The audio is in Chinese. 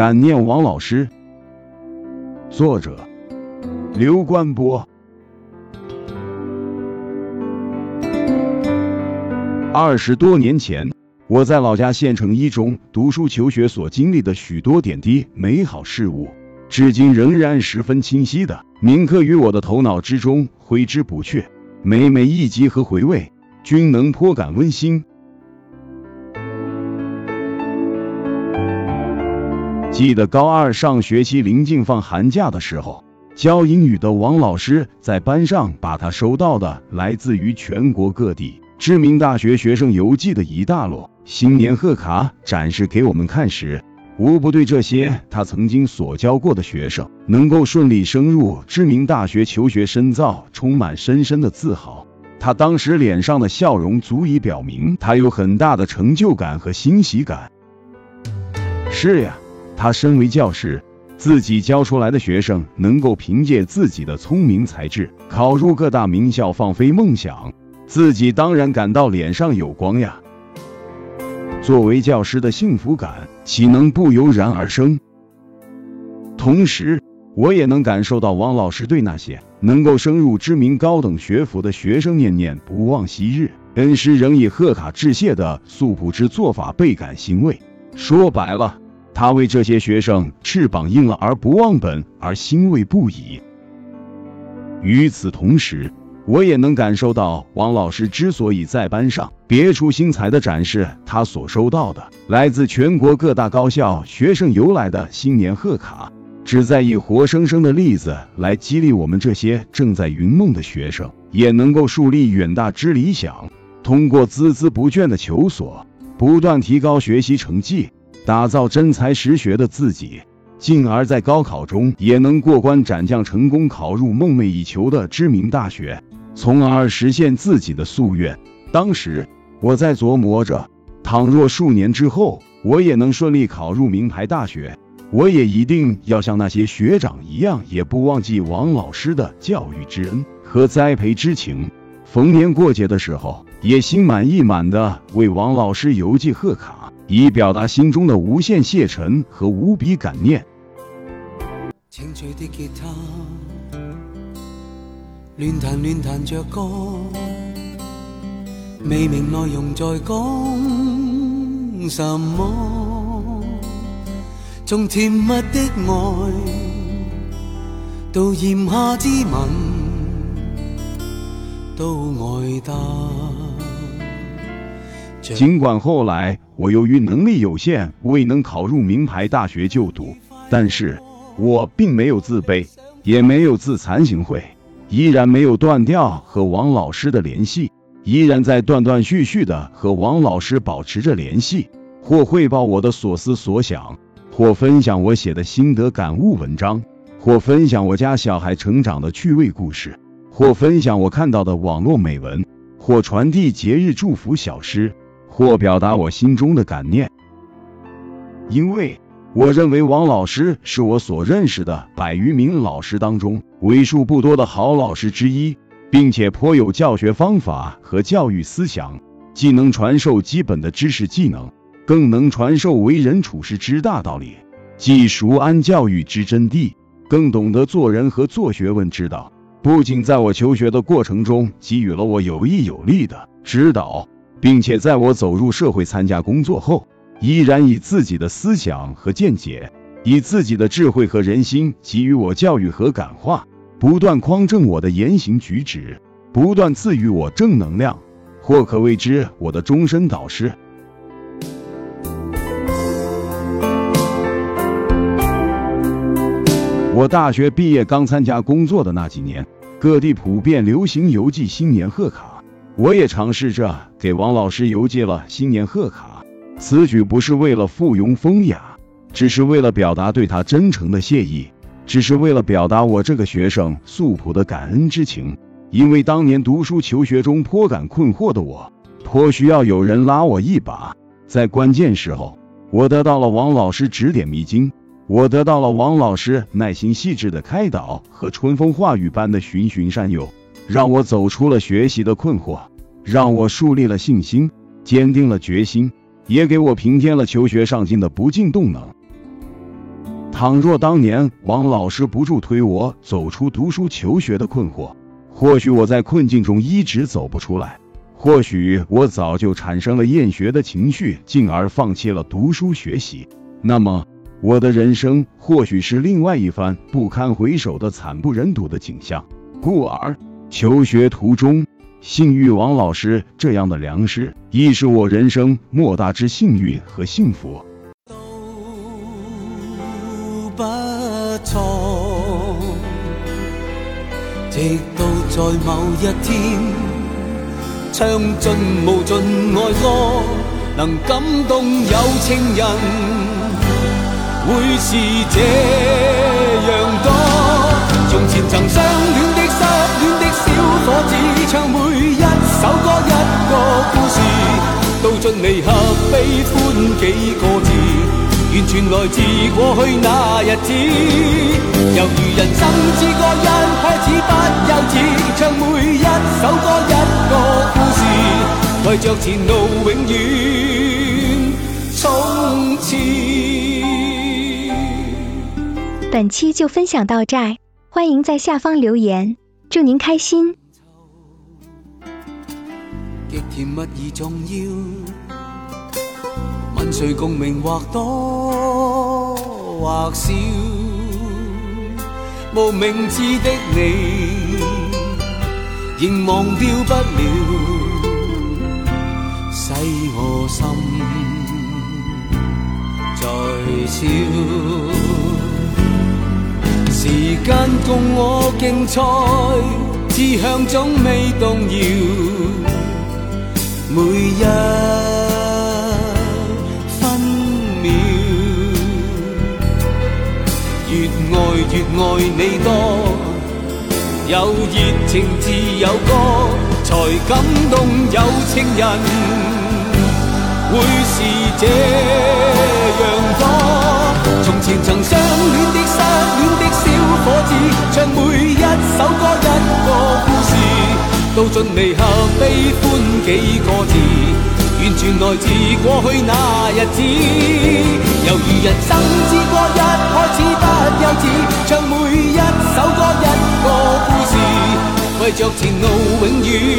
感念王老师。作者：刘关波。二十多年前，我在老家县城一中读书求学所经历的许多点滴美好事物，至今仍然十分清晰的铭刻于我的头脑之中，挥之不去。每每一集和回味，均能颇感温馨。记得高二上学期临近放寒假的时候，教英语的王老师在班上把他收到的来自于全国各地知名大学学生邮寄的一大摞新年贺卡展示给我们看时，无不对这些他曾经所教过的学生能够顺利升入知名大学求学深造充满深深的自豪。他当时脸上的笑容足以表明他有很大的成就感和欣喜感。是呀。他身为教师，自己教出来的学生能够凭借自己的聪明才智考入各大名校，放飞梦想，自己当然感到脸上有光呀。作为教师的幸福感，岂能不由然而生？同时，我也能感受到王老师对那些能够升入知名高等学府的学生念念不忘昔日，恩师仍以贺卡致谢的素朴之做法倍感欣慰。说白了。他为这些学生翅膀硬了而不忘本而欣慰不已。与此同时，我也能感受到王老师之所以在班上别出心裁的展示他所收到的来自全国各大高校学生邮来的新年贺卡，旨在以活生生的例子来激励我们这些正在云梦的学生，也能够树立远大之理想，通过孜孜不倦的求索，不断提高学习成绩。打造真才实学的自己，进而，在高考中也能过关斩将，成功考入梦寐以求的知名大学，从而实现自己的夙愿。当时我在琢磨着，倘若数年之后我也能顺利考入名牌大学，我也一定要像那些学长一样，也不忘记王老师的教育之恩和栽培之情。逢年过节的时候，也心满意满的为王老师邮寄贺卡。以表达心中的无限谢忱和无比感念。清脆的吉他，乱弹乱弹着歌，未明内容在讲什么。从甜蜜的爱到炎夏之吻，都爱得。尽管后来我由于能力有限未能考入名牌大学就读，但是我并没有自卑，也没有自惭形秽，依然没有断掉和王老师的联系，依然在断断续续的和王老师保持着联系，或汇报我的所思所想，或分享我写的心得感悟文章，或分享我家小孩成长的趣味故事，或分享我看到的网络美文，或传递节日祝福小诗。或表达我心中的感念，因为我认为王老师是我所认识的百余名老师当中为数不多的好老师之一，并且颇有教学方法和教育思想，既能传授基本的知识技能，更能传授为人处事之大道理，既熟谙教育之真谛，更懂得做人和做学问之道。不仅在我求学的过程中给予了我有益有力的指导。并且在我走入社会参加工作后，依然以自己的思想和见解，以自己的智慧和人心给予我教育和感化，不断匡正我的言行举止，不断赐予我正能量，或可谓之我的终身导师。我大学毕业刚参加工作的那几年，各地普遍流行邮寄新年贺卡。我也尝试着给王老师邮寄了新年贺卡，此举不是为了附庸风雅，只是为了表达对他真诚的谢意，只是为了表达我这个学生素朴的感恩之情。因为当年读书求学中颇感困惑的我，颇需要有人拉我一把，在关键时候，我得到了王老师指点迷津，我得到了王老师耐心细致的开导和春风化雨般的循循善诱。让我走出了学习的困惑，让我树立了信心，坚定了决心，也给我平添了求学上进的不尽动能。倘若当年王老师不助推我走出读书求学的困惑，或许我在困境中一直走不出来，或许我早就产生了厌学的情绪，进而放弃了读书学习。那么，我的人生或许是另外一番不堪回首的惨不忍睹的景象。故而，求学途中。幸运王老师这样的良师，亦是我人生莫大之幸运和幸福。都不错，直到在某一天，唱尽无尽爱歌，能感动有情人，会是这样多。从前曾相道尽离合悲欢几个字，完全来自过去那日子。犹如人生之歌一开始不幼稚，唱每一首歌一个故事，为着前路永远冲刺。本期就分享到这，欢迎在下方留言，祝您开心。极甜蜜而重要，谁共鸣或多或少，无名字的你，仍忘掉不了，使我心在笑。时间共我竞赛，志向总未动摇。每日爱你多，有热情自有歌，才感动有情人，会是这样多。从前曾相恋的失恋的小伙子，唱每一首歌一个故事。道尽离合悲欢几个字，完全来自过去那日子。犹如人生之歌一开始不幼稚，着前路永远。